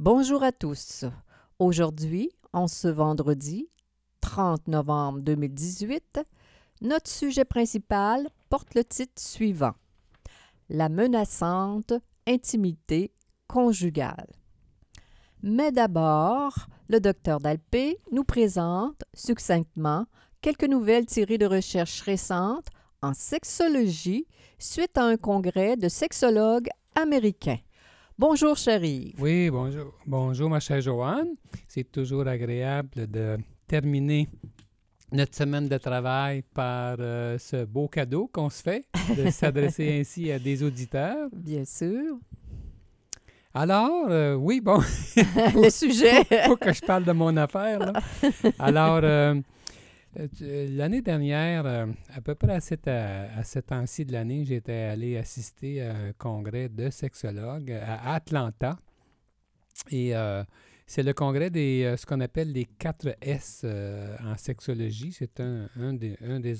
Bonjour à tous. Aujourd'hui, en ce vendredi 30 novembre 2018, notre sujet principal porte le titre suivant La menaçante intimité conjugale. Mais d'abord, le docteur Dalpé nous présente succinctement quelques nouvelles tirées de recherches récentes en sexologie suite à un congrès de sexologues américains. Bonjour, chérie. Oui, bonjour. Bonjour, ma chère Joanne. C'est toujours agréable de terminer notre semaine de travail par euh, ce beau cadeau qu'on se fait, de s'adresser ainsi à des auditeurs. Bien sûr. Alors, euh, oui, bon. le sujet. Faut, que je parle de mon affaire. Là. Alors, euh, l'année dernière, à peu près à cette, à, temps-ci de l'année, j'étais allé assister à un congrès de sexologues à Atlanta. Et c'est le congrès des ce qu'on appelle les 4 S en sexologie. C'est un, un, des, un des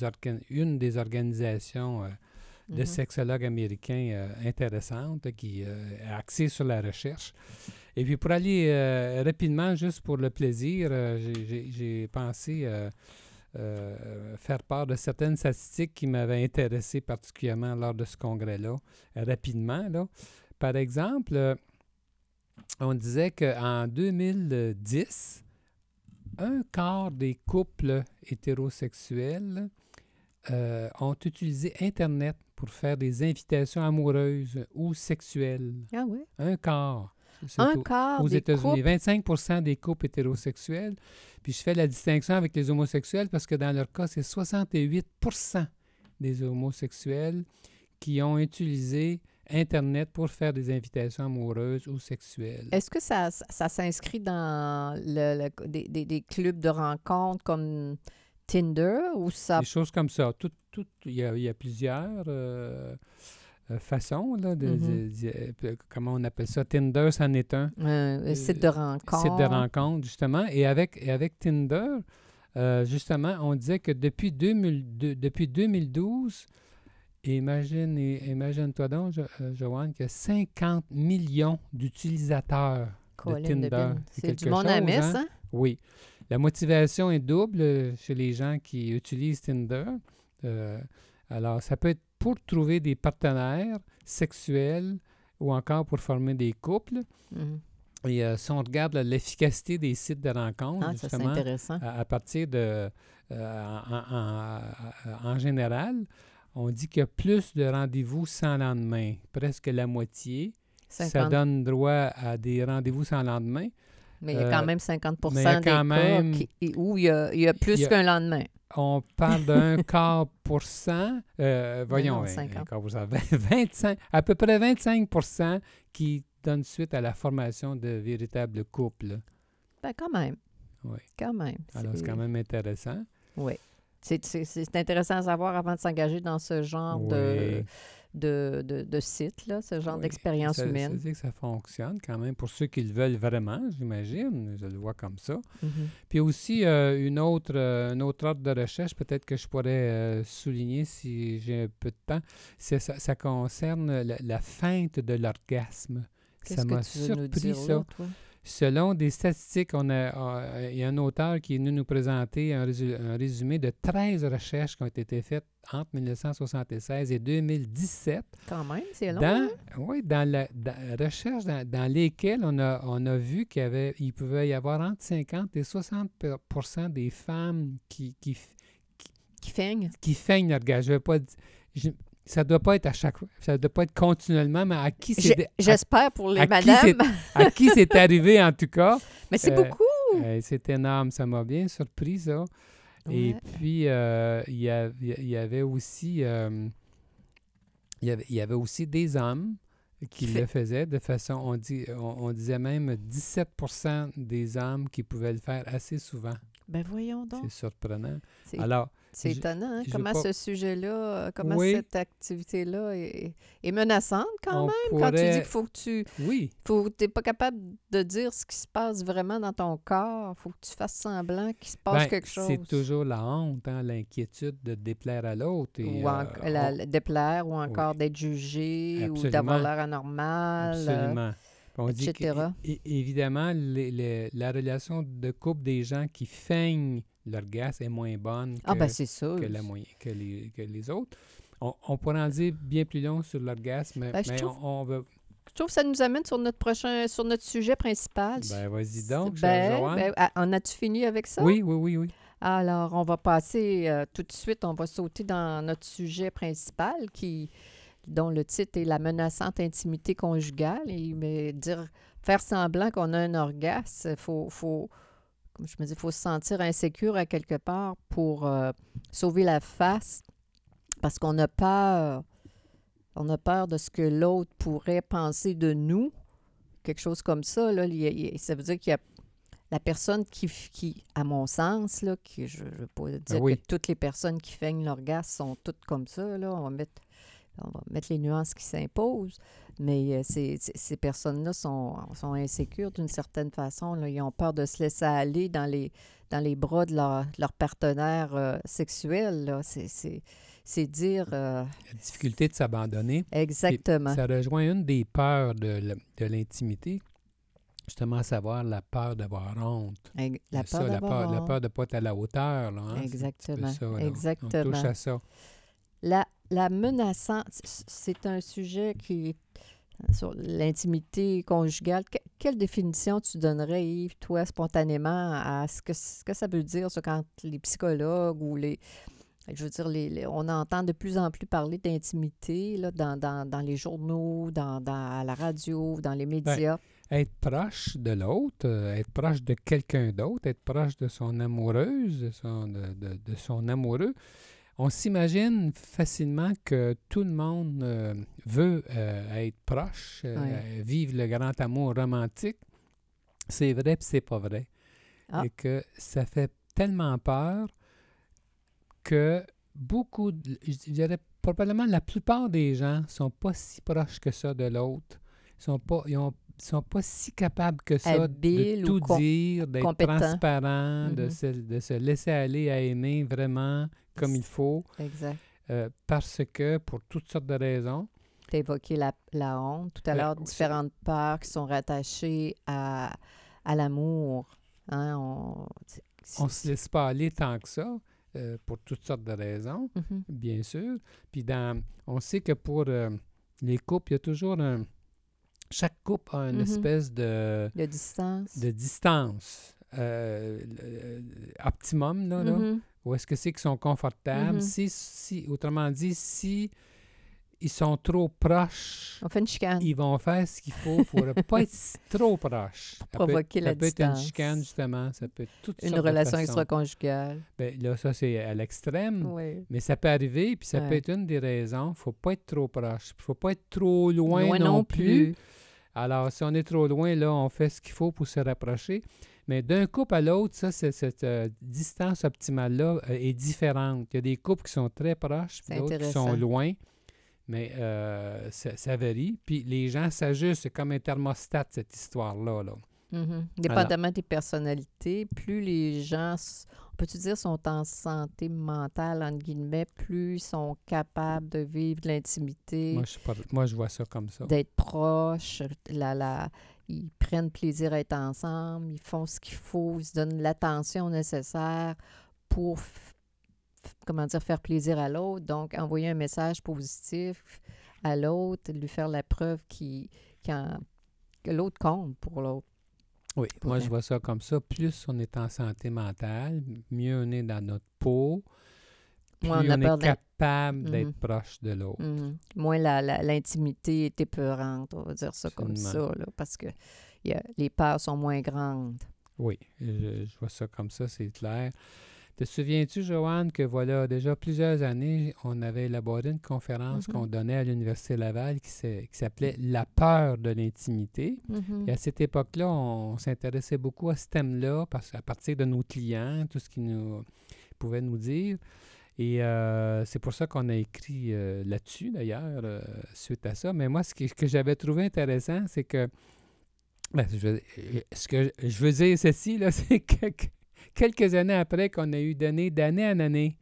une des organisations de mm-hmm. sexologues américains euh, intéressantes qui euh, est axée sur la recherche. Et puis pour aller euh, rapidement, juste pour le plaisir, j'ai pensé faire part de certaines statistiques qui m'avaient intéressé particulièrement lors de ce congrès-là, rapidement. Là. Par exemple, on disait qu'en 2010, un quart des couples hétérosexuels ont utilisé Internet pour faire des invitations amoureuses ou sexuelles. Ah oui? Un quart. Un quart aux États-Unis. 25% des couples hétérosexuels. Puis je fais la distinction avec les homosexuels parce que dans leur cas, c'est 68% des homosexuels qui ont utilisé Internet pour faire des invitations amoureuses ou sexuelles. Est-ce que ça, ça, s'inscrit dans le, des, des, clubs de rencontres comme Tinder ou ça? Des choses comme ça. Tout, tout, il, y a, il y a plusieurs euh, euh, façons, là, de, mm-hmm. comment on appelle ça? Tinder, c'en est un. Un site de rencontre. Site de rencontre, justement. Et avec, et avec Tinder, euh, justement, on disait que depuis, 2000, depuis 2012, imagine, imagine-toi donc, jo, Joanne, qu'il y a 50 millions d'utilisateurs de Tinder. C'est du monde à messe, hein? Oui. La motivation est double euh, chez les gens qui utilisent Tinder. Euh, alors, ça peut être pour trouver des partenaires sexuels ou encore pour former des couples. Mhm. Et euh, si on regarde l'efficacité des sites de rencontres, ah, justement, à, partir de, en, général, on dit qu'il y a plus de rendez-vous sans lendemain, presque la moitié. Ça donne droit à des rendez-vous sans lendemain. Mais il y a quand euh, même 50 des cas où il y a, plus qu'un lendemain. On parle d'un quart pour cent, euh, voyons, 25, à peu près 25 qui donnent suite à la formation de véritables couples. Ben, quand même. Oui. Quand même. Alors, c'est quand même intéressant. Oui. C'est intéressant à savoir avant de s'engager dans ce genre de de, de, de sites, là, ce genre d'expérience humaine. Ça, que ça fonctionne quand même pour ceux qui le veulent vraiment, j'imagine. Je le vois comme ça. Mm-hmm. Puis aussi, euh, une autre, euh, un autre ordre de recherche, peut-être que je pourrais euh, souligner si j'ai un peu de temps, ça, ça concerne la, feinte de l'orgasme. Ça m'a surpris, ça. Selon des statistiques, on a, il y a un auteur qui est venu nous présenter un, résumé de 13 recherches qui ont été faites entre 1976 et 2017. Quand même, c'est long. Dans, hein? Oui, dans la recherche dans, lesquelles on a, on a vu qu'il avait, il pouvait y avoir entre 50 et 60% des femmes qui, qui, qui, feignent. Qui feignent l'orgasme. Je ne veux pas dire ça doit pas être à chaque fois. Ça doit pas être continuellement, mais à qui c'est. J'espère pour les madames. à qui c'est arrivé, en tout cas. Mais c'est euh, beaucoup. Euh, c'est énorme. Ça m'a bien surpris, ça. Et puis, euh, il, y avait aussi. il, y avait, aussi des hommes qui le faisaient de façon, on, dit, on, on disait même 17% des hommes qui pouvaient le faire assez souvent. Ben voyons donc. C'est surprenant. C'est Alors, c'est étonnant hein, comment pas- ce sujet-là, euh, comment Oui. cette activité-là est, est menaçante quand on même. Quand tu dis qu'il faut que tu Oui, faut t'es pas capable de dire ce qui se passe vraiment dans ton corps. faut que tu fasses semblant qu'il se passe ben, quelque chose. c'est toujours la honte, hein, l'inquiétude de déplaire à l'autre. ou en- euh, la- on- la- déplaire ou encore d'être jugé ou d'avoir l'air anormal. euh, Absolument. On dit etc. évidemment, les- les- la relation de couple des gens qui feignent l'orgasme est moins bonne que, ah ben que, la moyenne- que, les, que les autres. On, on pourrait en dire bien plus long sur l'orgasme, Ben, je mais trouve- on. Je trouve que ça nous amène sur notre prochain, sur notre sujet principal. Ben, vas-y donc, Ben, ben, ah, en as-tu fini avec ça? Oui, oui, oui, oui. Alors, on va passer euh, tout de suite, on va sauter dans notre sujet principal qui dont le titre est La menaçante intimité conjugale. Et mais dire faire semblant qu'on a un orgasme, il faut, faut, comme je me dis, faut se sentir insécure à quelque part pour euh, sauver la face parce qu'on a peur. On a peur de ce que l'autre pourrait penser de nous. Quelque chose comme ça, là, ça veut dire qu'il y a la personne qui, qui à mon sens, là, qui, je ne veux pas dire Ah oui. que toutes les personnes qui feignent l'orgasme sont toutes comme ça. Là. On, va mettre, on va mettre les nuances qui s'imposent. Mais euh, ces, ces- ces personnes-là sont, sont insécures d'une certaine façon. Là. Ils ont peur de se laisser aller dans les, dans les bras de leur, de leur partenaire euh, sexuel. là. C'est- C'est c'est dire euh, La difficulté de s'abandonner. Exactement. Ça rejoint une des peurs de, de l'intimité, justement à savoir la peur d'avoir honte. La C'est ça, peur la peur, la honte. peur de ne pas être à la hauteur. Là, hein, Exactement. ça, là. On Exactement. touche à ça. La, la menaçante, c'est un sujet qui est sur l'intimité conjugale. Que- quelle définition tu donnerais, Yves, toi, spontanément, à ce que, ce que ça veut dire, ça, quand les psychologues ou les. Je veux dire, les, les- on entend de plus en plus parler d'intimité dans, dans, dans les journaux, dans, dans- à la radio, dans les médias? Être proche de l'autre, euh, être proche de quelqu'un d'autre, être proche de son amoureuse, de son, de, de- de son amoureux. On s'imagine facilement que tout le monde euh, veut euh, être proche, euh, vivre le grand amour romantique. C'est vrai puis c'est pas vrai. Ah. Et que ça fait tellement peur que beaucoup, je dirais probablement la plupart des gens sont pas si proches que ça de l'autre. Ils sont pas, ils ont- sont pas si capables que ça de ou tout dire, d'être transparent, de, Mhm. se, de se laisser aller à aimer vraiment comme il faut, Exact. euh, parce que pour toutes sortes de raisons, Tu as évoqué la, la honte. Tout à Ben, l'heure, différentes peurs qui sont rattachées à, à l'amour. Hein, on, on se laisse pas aller tant que ça, euh, pour toutes sortes de raisons. Mhm. bien sûr. Puis dans, on sait que pour euh, les couples, il y a toujours un... Chaque couple a une Mhm. espèce de, De distance. de distance euh, le- optimum, là, là, Mhm. où est-ce que c'est qu'ils sont confortables? Mhm. si, si, autrement dit, si ils sont trop proches, On fait une chicane. ils vont faire ce qu'il faut pour ne pas être trop proches. Ça peut être- provoquer la Ça peut être une distance. chicane, justement. Ça peut être Une relation extra-conjugale. Ben, là, ça, c'est à l'extrême. Oui. Mais ça peut arriver, puis ça peut être une des raisons. faut pas être trop proche. faut pas être trop loin, Loin non, non plus. plus. Alors, si on est trop loin, là, on fait ce qu'il faut pour se rapprocher. Mais d'un couple à l'autre, ça, cette euh, distance optimale-là euh, est différente. Il y a des couples qui sont très proches, d'autres qui sont loin. Mais euh, ça, ça varie. Puis les gens s'ajustent. C'est comme un thermostat, cette histoire-là. Là. Mhm. Dépendamment des personnalités, plus les gens, peut-tu dire, sont en santé mentale, entre guillemets, plus ils sont capables de vivre de l'intimité, Moi, je suis pas- moi, je vois ça comme ça. d'être proches, la, la, ils prennent plaisir à être ensemble, ils font ce qu'il faut, ils se donnent l'attention nécessaire pour, comment dire, faire plaisir à l'autre. Donc, envoyer un message positif à l'autre, lui faire la preuve en- que l'autre compte pour l'autre. Oui, moi vrai. je vois ça comme ça. Plus on est en santé mentale, mieux on est dans notre peau, plus Moins on est capable d'être Mhm. proche de l'autre. Moins la- la- l'intimité est épeurante, on va dire ça comme ça, là, parce que a- les peurs sont moins grandes. Oui, je, je vois ça comme ça, c'est clair. Te souviens-tu, Joanne, que voilà déjà plusieurs années, on avait élaboré une conférence Mhm. qu'on donnait à l'Université Laval qui s'appelait La peur de l'intimité. Mhm. Et à cette époque-là, on s'intéressait beaucoup à ce thème-là parce à partir de nos clients, tout ce qu'ils nous pouvaient nous dire. Et euh, c'est pour ça qu'on a écrit euh, là-dessus, d'ailleurs, euh, suite à ça. Mais moi, ce que, j'avais trouvé intéressant, c'est que, ben, je veux- ce que je- veux dire ceci, là, c'est que quelques années après qu'on a eu donné d'année en année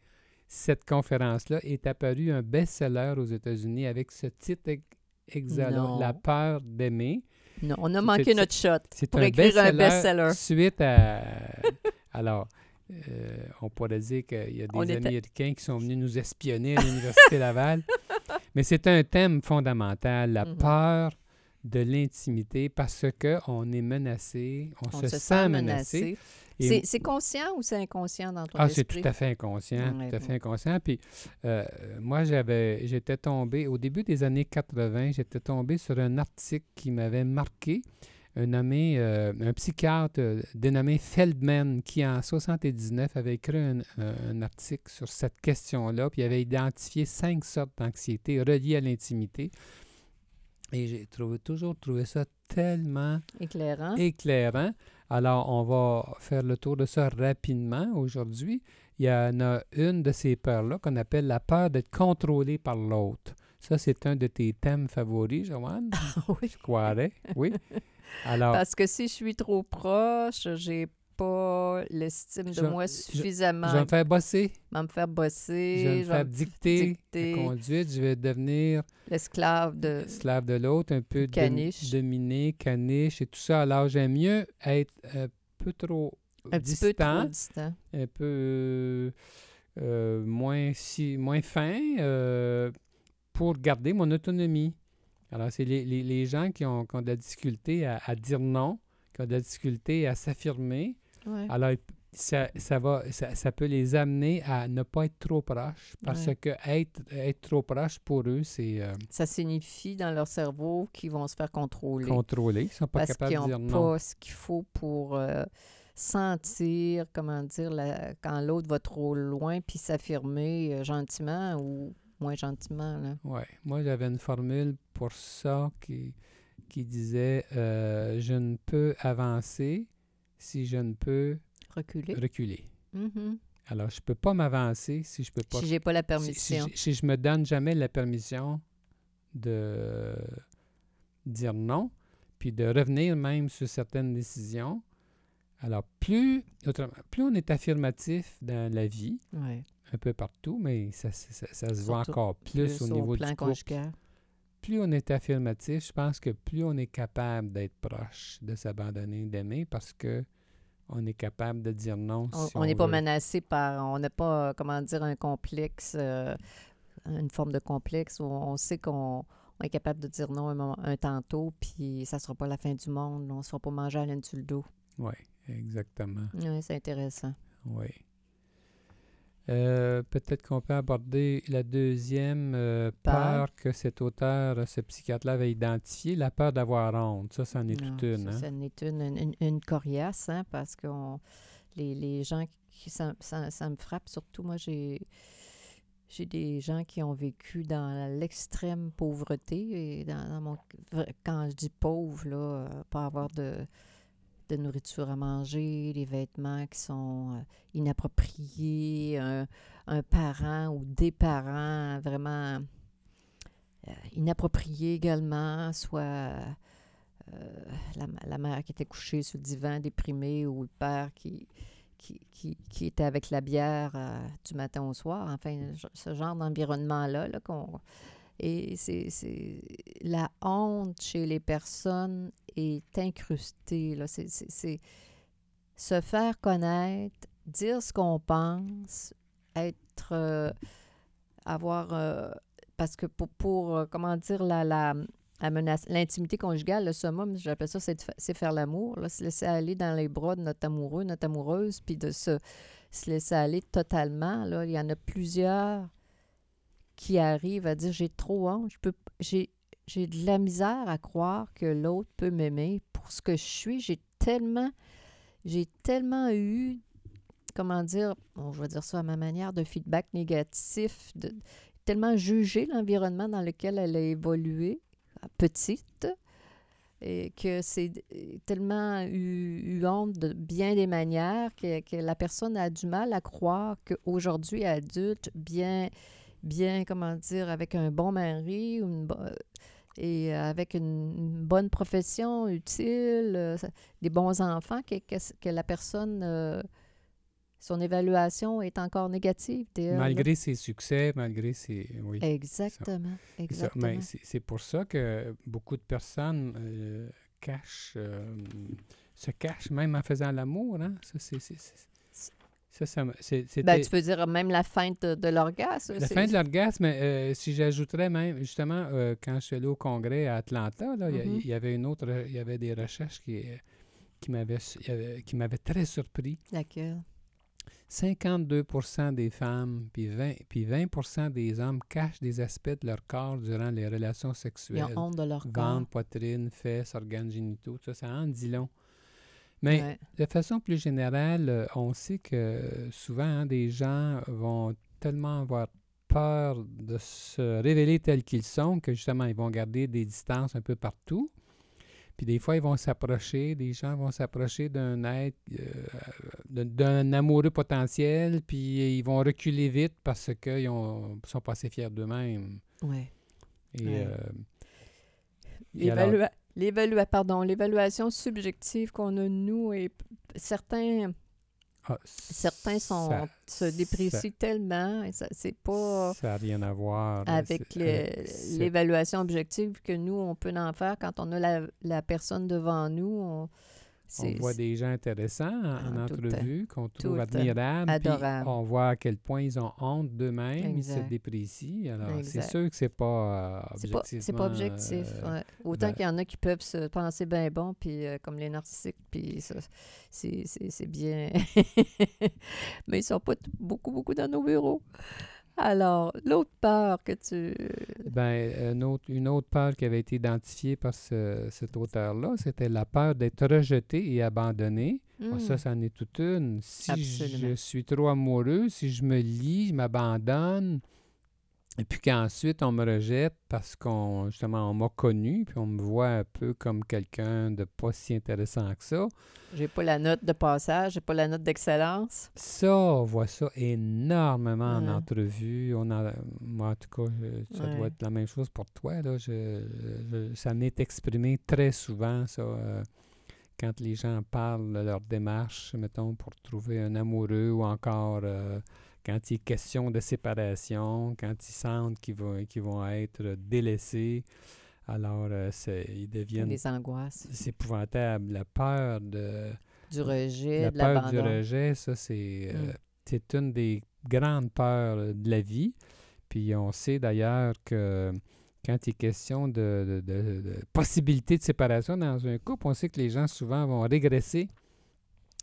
cette conférence-là, est apparu un best-seller aux États-Unis avec ce titre ex- exalant, Non. La peur d'aimer. Non, on a manqué notre shot. C'est Pour un écrire un best-seller suite à... Alors, euh, on pourrait dire qu'il y a des On était- Américains qui sont venus nous espionner à l'Université Laval. Mais c'est un thème fondamental, la Mhm. peur de l'intimité, parce qu'on est menacé, on, se, sent menacé. C'est conscient ou c'est inconscient dans ton ah, c'est tout à fait inconscient, tout à fait inconscient. Puis euh, moi, j'avais, j'étais tombé, au début des années 80, j'étais tombé sur un article qui m'avait marqué, un nommé, euh, un psychiatre euh, dénommé Feldman, qui en 79 avait écrit un, un article sur cette question-là, puis il avait identifié cinq sortes d'anxiété reliées à l'intimité. Et j'ai trouvé, toujours trouvé ça tellement Éclairant. éclairant. Alors, on va faire le tour de ça rapidement aujourd'hui. Il y en a une de ces peurs-là qu'on appelle la peur d'être contrôlé par l'autre. Ça, c'est un de tes thèmes favoris, Joanne, oui. je croirais. Oui. Alors, Parce que si je suis trop proche, j'ai pas l'estime de moi suffisamment. je vais me faire bosser, Je vais me faire bosser. je vais me je faire dicter, dicter. la conduite, je vais devenir L'esclave de... esclave de l'autre, un peu dominé, caniche et tout ça. Alors, j'aime mieux être un peu trop Un petit peu distant, trop distant. un peu euh, euh, moins, si, moins fin euh, pour garder mon autonomie. Alors, c'est les, les- les gens qui ont, qui ont de la difficulté à, à dire non, qui ont de la difficulté à s'affirmer. Ouais. Alors, ça, ça, va, ça, ça peut les amener à ne pas être trop proches parce Ouais. que être, être trop proche pour eux, c'est euh, Ça signifie dans leur cerveau qu'ils vont se faire contrôler. contrôler. Ils ne sont pas parce capables qu'ils de dire n'ont non. pas ce qu'il faut pour euh, sentir, comment dire, la- quand l'autre va trop loin, puis s'affirmer euh, gentiment ou moins gentiment. Là. Ouais. Moi, j'avais une formule pour ça qui, qui disait euh, Je ne peux avancer si je ne peux Reculer. reculer. Mhm. Alors, je ne peux pas m'avancer si je peux pas. Si j'ai pas la si, si permission. je- si je me donne jamais la permission de dire non, puis de revenir même sur certaines décisions. Alors, plus, plus on est affirmatif dans la vie, Ouais. un peu partout, mais ça, ça- ça- ça se voit encore plus, au niveau plan du couple. conjugal. Plus on est affirmatif, je pense que plus on est capable d'être proche, de s'abandonner, d'aimer, parce que on est capable de dire non. On si n'est pas menacé par, on n'a pas, comment dire, un complexe, euh, une forme de complexe où on sait qu'on on est capable de dire non un, moment- un tantôt, puis ça sera pas la fin du monde, on ne se fera pas manger à laine sur le dos. Oui, exactement. Oui, c'est intéressant. Oui. Euh, Peut-être qu'on peut aborder la deuxième euh, Peur. peur que cet auteur, ce psychiatre-là avait identifiée, la peur d'avoir honte. Ça, c'en est Non, toute une. ça, hein? en est une, une, coriace, hein, parce que les, les gens qui. Ça, ça- ça me frappe surtout. Moi, j'ai. J'ai des gens qui ont vécu dans l'extrême pauvreté. Et dans, dans mon, quand je dis pauvre, là, euh, pas avoir de, de nourriture à manger, les vêtements qui sont euh, inappropriés, un, parent ou des parents vraiment euh, inappropriés également, soit euh, la, mère qui était couchée sur le divan déprimée ou le père qui, qui, qui, était avec la bière du matin au soir. Enfin, ce genre d'environnement-là. Là, et c'est- la honte chez les personnes est incrustée. Là. C'est, c'est- se faire connaître, dire ce qu'on pense, être... euh, avoir... euh, parce que pour, pour euh, comment dire, la, la, la menace, l'intimité conjugale, le summum, j'appelle ça, c'est, c'est faire l'amour, là, se laisser aller dans les bras de notre amoureux, notre amoureuse, puis de se, se laisser aller totalement. Là. Il y en a plusieurs qui arrivent à dire j'ai trop honte, je peux, j'ai, j'ai de la misère à croire que l'autre peut m'aimer pour ce que je suis. J'ai tellement, j'ai tellement eu comment dire, bon, je vais dire ça à ma manière, de feedback négatif, de tellement juger l'environnement dans lequel elle a évolué, petite, et que c'est tellement eu, eu, honte de bien des manières que, que, la personne a du mal à croire qu'aujourd'hui, adulte, bien, bien, comment dire, avec un bon mari et avec une, bonne profession utile, euh, des bons enfants, que, que, que la personne... Euh, son évaluation est encore négative. Malgré ses succès, malgré ses... Oui. Exactement. exactement. Mais c'est pour ça que beaucoup de personnes euh, cachent, euh, se cachent même en faisant l'amour. Hein? Ça, c'est... Ça, ça, ben, tu peux dire même la fin de, l'orgasme. La fin de l'orgasme, euh, si j'ajouterais même, justement, quand je suis allé au congrès à Atlanta, il mm-hmm. y, avait une autre, il y avait des recherches qui, qui m'avaient très surpris. Laquelle? 52% des femmes puis 20, puis 20 des hommes cachent des aspects de leur corps durant les relations sexuelles. Ils ont honte de leur Ventre, corps. poitrine, fesses, organes génitaux, ça, ça en dit long. Mais de façon plus générale, euh, on sait que souvent, hein, des gens vont tellement avoir peur de se révéler tels qu'ils sont que justement, ils vont garder des distances un peu partout. Puis des fois, ils vont s'approcher, des gens vont s'approcher d'un être, euh, d'un amoureux potentiel, puis ils vont reculer vite parce qu'ils ne sont pas assez fiers d'eux-mêmes. Oui. Et, euh, pardon, l'évaluation subjective qu'on a, nous, et certains ah, Certains sont, se déprécient tellement, et ça c'est pas... Ça n'a rien à voir. Avec euh, l'évaluation objective que nous, on peut en faire quand on a la, la personne devant nous. On, on voit des gens intéressants en, entrevue qu'on trouve admirables. Adorables. On voit à quel point ils ont honte d'eux-mêmes, ils se déprécient. Alors, c'est sûr que c'est pas euh. C'est pas, objectif. Euh, Autant ben qu'il y en a qui peuvent se penser bien bon, puis euh, comme les narcissiques, puis c'est bien. Mais ils sont pas beaucoup, beaucoup dans nos bureaux. Alors, l'autre peur que tu... Ben, une autre, une autre peur qui avait été identifiée par cet auteur-là, c'était la peur d'être rejeté et abandonné. ça, hmm. ça en est toute une. Si je suis trop amoureux, si je me lie, je m'abandonne, et puis qu'ensuite, on me rejette parce qu'on, justement, on m'a connu, puis on me voit un peu comme quelqu'un de pas si intéressant que ça. J'ai pas la note de passage, j'ai pas la note d'excellence. Ça, on voit ça énormément en entrevue. On a, moi, en tout cas, ça doit être la même chose pour toi. Là. Je, ça m'est exprimé très souvent, ça. Euh, quand les gens parlent de leur démarche, mettons, pour trouver un amoureux ou encore euh, quand il est question de séparation, quand ils sentent qu'ils vont, qu'ils vont être délaissés, alors euh, ils deviennent... Des angoisses. C'est épouvantable. La peur de... Du rejet, la de peur du rejet, ça, c'est, euh, mm. c'est une des grandes peurs de la vie. Puis on sait d'ailleurs que quand il est question de, de, de, de possibilité de séparation dans un couple, on sait que les gens souvent vont régresser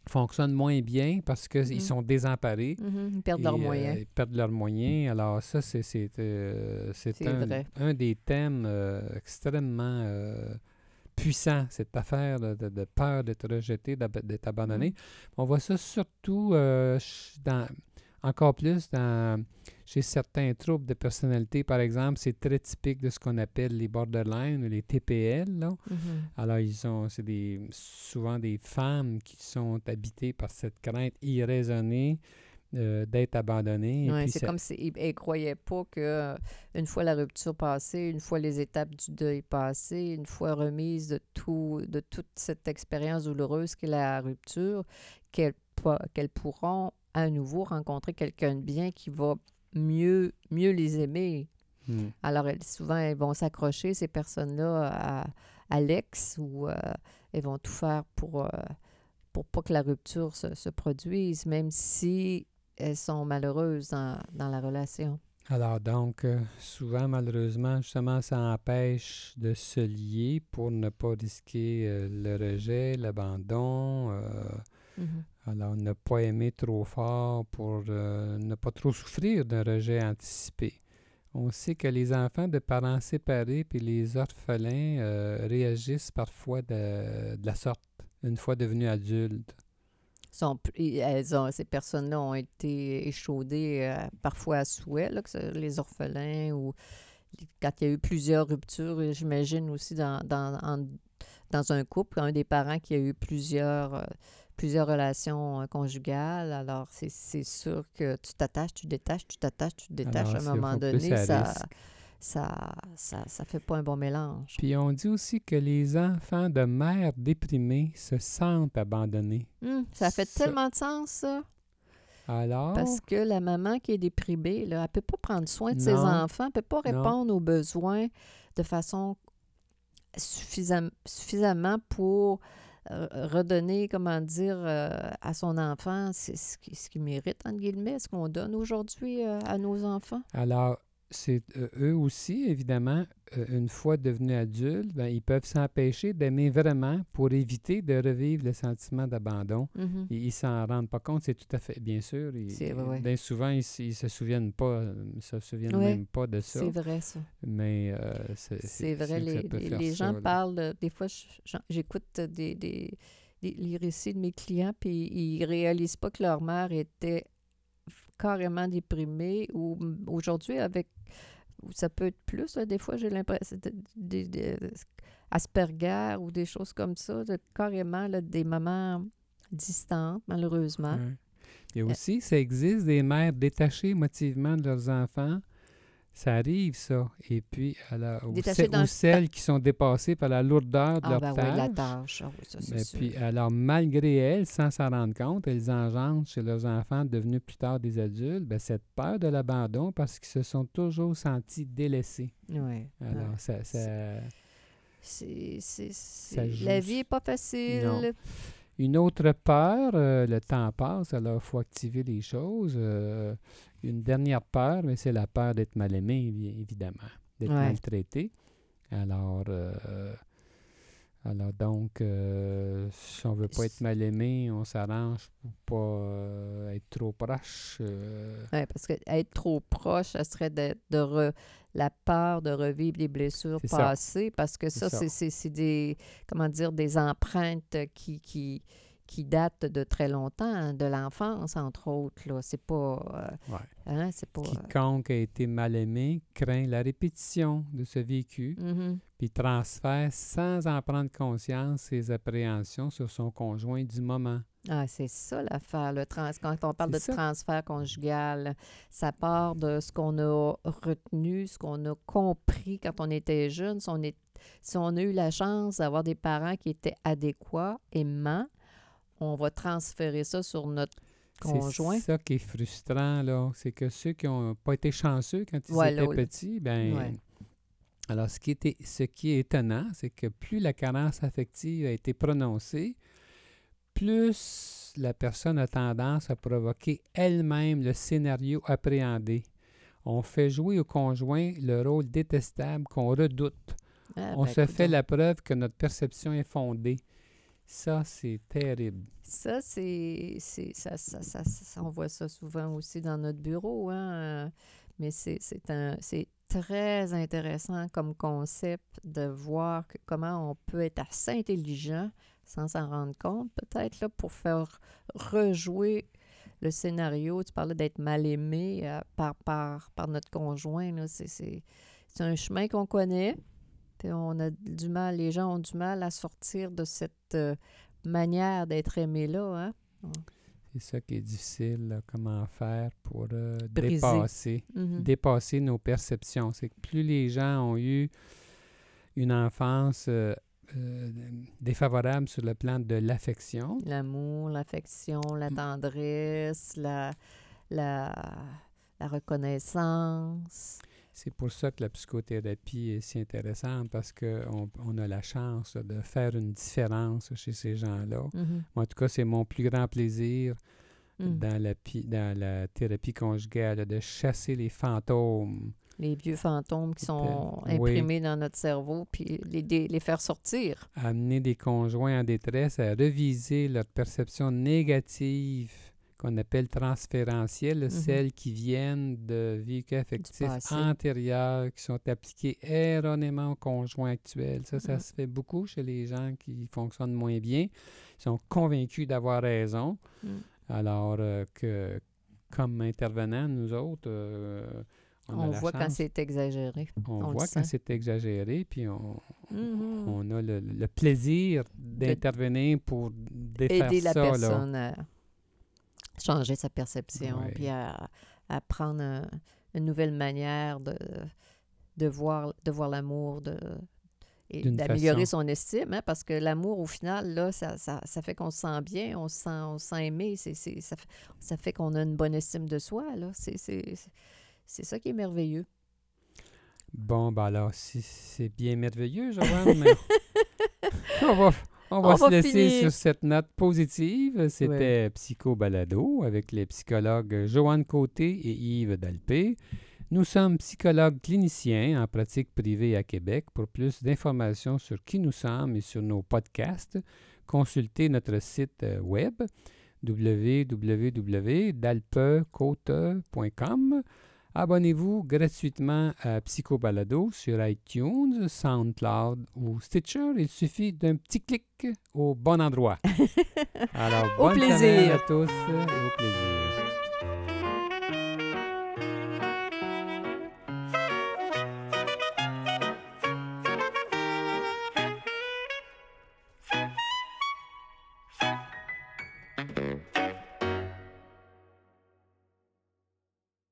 fonctionnent moins bien parce qu'ils mm. sont désemparés. Mm-hmm. Ils perdent leurs moyens. Euh, ils perdent leurs moyens. Alors ça, c'est euh, un, un, des thèmes euh, extrêmement puissants, cette affaire de, peur d'être rejeté, d'être abandonné. Mm. On voit ça surtout dans, encore plus dans chez certains troubles de personnalité, par exemple, c'est très typique de ce qu'on appelle les borderline ou les TPL. Mm-hmm. Alors, ils ont, c'est des, souvent des femmes qui sont habitées par cette crainte irraisonnée euh, d'être abandonnées. Oui, c'est comme s'ils ne croyaient pas que euh, une fois la rupture passée, une fois les étapes du deuil passées, une fois remise de, tout, de toute cette expérience douloureuse qu'est la rupture, qu'elles qu'elles pourront à nouveau rencontrer quelqu'un de bien qui va mieux, mieux les aimer. Hmm. Alors, elles, souvent, elles vont s'accrocher, ces personnes-là, à, l'ex ou euh, elles vont tout faire pour, euh, pour pas que la rupture se, produise, même si elles sont malheureuses dans, la relation. Alors donc, euh, souvent, malheureusement, justement, ça empêche de se lier pour ne pas risquer le rejet, l'abandon. Mm-hmm. Alors, ne pas aimer trop fort pour euh, ne pas trop souffrir d'un rejet anticipé. On sait que les enfants de parents séparés puis les orphelins euh, réagissent parfois de, la sorte une fois devenus adultes. elles ont, ces personnes-là ont été échaudées euh, parfois à souhait, les orphelins ou quand il y a eu plusieurs ruptures, j'imagine aussi dans, dans, dans un couple, un des parents qui a eu plusieurs, plusieurs relations euh, conjugales. Alors, c'est sûr que tu t'attaches, tu détaches, tu t'attaches, tu détaches. Alors, à un moment donné, ça, ça, ça, ça fait pas un bon mélange. Puis on dit aussi que les enfants de mères déprimées se sentent abandonnés. Hum, ça fait Ça- tellement de sens, ça. Alors, Parce que la maman qui est déprimée, là, elle ne peut pas prendre soin de ses enfants, elle ne peut pas Non. répondre aux besoins de façon suffisam- suffisamment pour redonner, comment dire, euh, à son enfant c'est ce qui, ce qui mérite, entre guillemets, ce qu'on donne aujourd'hui euh, à nos enfants? C'est euh, eux aussi, évidemment, euh, une fois devenus adultes, ben, ils peuvent s'empêcher d'aimer vraiment pour éviter de revivre le sentiment d'abandon. Mhm. Ils, ils s'en rendent pas compte, c'est tout à fait, bien sûr. Ils, vrai, bien souvent, ils, ils se souviennent pas, euh, ils se souviennent Ouais, même pas de ça. C'est vrai, ça. Mais euh, c'est vrai, les, les- gens parlent, de- des fois, j'écoute des, des- des- les récits de mes clients, puis ils réalisent pas que leur mère était carrément déprimée, ou aujourd'hui, avec, ou ça peut être plus, là, des fois, j'ai l'impression, de- des, des- Asperger ou des choses comme ça, de- carrément là, des mamans distantes, malheureusement. Ouais. Et Euh, aussi, ça existe des mères détachées émotivement de leurs enfants. Ça arrive, ça. Et puis, ce- ou le- celles qui sont dépassées par la lourdeur de Ah leur ben tâche. oui, la tâche, oui, ça c'est Mais sûr. puis, alors, malgré elles, sans s'en rendre compte, elles engendrent chez leurs enfants devenus plus tard des adultes ben, cette peur de l'abandon parce qu'ils se sont toujours sentis délaissés. Ouais, Alors, ouais. ça, ça- C'est, c'est, c'est- Ça joue La vie n'est pas facile. Non. Une autre peur, euh, le temps passe, alors il faut activer les choses. Euh, une dernière peur, mais c'est la peur d'être mal aimé, évi- évidemment, d'être Ouais. maltraité. Alors, euh, alors donc, euh, si on veut pas être mal aimé, on s'arrange pour pas euh, être trop proche. Ouais, parce que être trop proche, ça serait de, de re- la peur de revivre des blessures ça. passées, parce que ça, c'est des, comment dire, des empreintes qui, qui, qui datent de très longtemps, hein, de l'enfance, entre autres. Là. C'est pas... euh, ouais. hein, c'est pas... euh, Quiconque a été mal aimé craint la répétition de ce vécu. mhm. puis transfère sans en prendre conscience ses appréhensions sur son conjoint du moment. Ah, c'est ça l'affaire. Le trans... Quand on parle de ça. transfert conjugal, ça part de ce qu'on a retenu, ce qu'on a compris quand on était jeune. Si on, est... si on a eu la chance d'avoir des parents qui étaient adéquats, aimants, on va transférer ça sur notre conjoint. C'est ça qui est frustrant, là. C'est que ceux qui n'ont pas été chanceux quand ils Voilà, étaient oui. petits, ben Ouais. Alors, ce qui, était, ce qui est étonnant, c'est que plus la carence affective a été prononcée, plus la personne a tendance à provoquer elle-même le scénario appréhendé. On fait jouer au conjoint le rôle détestable qu'on redoute. Ah, On ben, se fait la preuve que notre perception est fondée. Ça, c'est terrible. Ça, c'est. Ça, ça, ça, ça- on voit ça souvent aussi dans notre bureau, hein. euh, Mais c'est très intéressant comme concept de voir comment on peut être assez intelligent sans s'en rendre compte, peut-être, là, pour faire rejouer le scénario. Tu parlais d'être mal aimé euh, par, par, par notre conjoint. c'est un chemin qu'on connaît. On a du mal, les gens ont du mal à sortir de cette euh, manière d'être aimé-là. Hein? C'est ça qui est difficile, là, comment faire pour euh, dépasser, Mhm. dépasser nos perceptions. C'est que plus les gens ont eu une enfance euh, euh, défavorable sur le plan de l'affection, L'amour, l'affection, la Mm. tendresse, la, la, la reconnaissance. C'est pour ça que la psychothérapie est si intéressante parce qu'on on a la chance de faire une différence chez ces gens-là. Mhm. En tout cas, c'est mon plus grand plaisir Mm. dans, la, dans la thérapie conjugale, de chasser les fantômes. Les vieux fantômes qui sont Oui. imprimés dans notre cerveau, puis les, les faire sortir. amener des conjoints en détresse à reviser leur perception négative qu'on appelle transférentielles, Mhm. celles qui viennent de véhicules affectifs antérieurs, qui sont appliquées erronément au conjoint actuel. Ça, ça Mhm. se fait beaucoup chez les gens qui fonctionnent moins bien. Ils sont convaincus d'avoir raison, Mm. alors euh, que comme intervenants, nous autres, euh, on, a On voit quand c'est exagéré. On, voit quand c'est exagéré, puis on, Mhm. on a le, le plaisir d'intervenir pour défaire Aider la là. personne à changer sa perception, Ouais. puis à, à prendre un- une nouvelle manière de, de voir, de voir l'amour, de, et d'améliorer son estime, hein, parce que l'amour, au final, là, ça, ça, ça fait qu'on se sent bien, on se sent, on se sent aimé, c'est, c'est- ça, fait, ça fait qu'on a une bonne estime de soi. Là. C'est, c'est, c'est ça qui est merveilleux. Bon, ben alors, si c'est bien merveilleux, Joanne, mais on va, on va On se va laisser finir. sur cette note positive. C'était Psycho Balado avec les psychologues Joanne Côté et Yves Dalpé. Nous sommes psychologues cliniciens en pratique privée à Québec. Pour plus d'informations sur qui nous sommes et sur nos podcasts, consultez notre site euh, web www.dalpecote.com. Abonnez-vous gratuitement à Psycho Balado sur iTunes, SoundCloud ou Stitcher. Il suffit d'un petit clic au bon endroit. Alors, Au bonne semaine plaisir. à tous et au plaisir.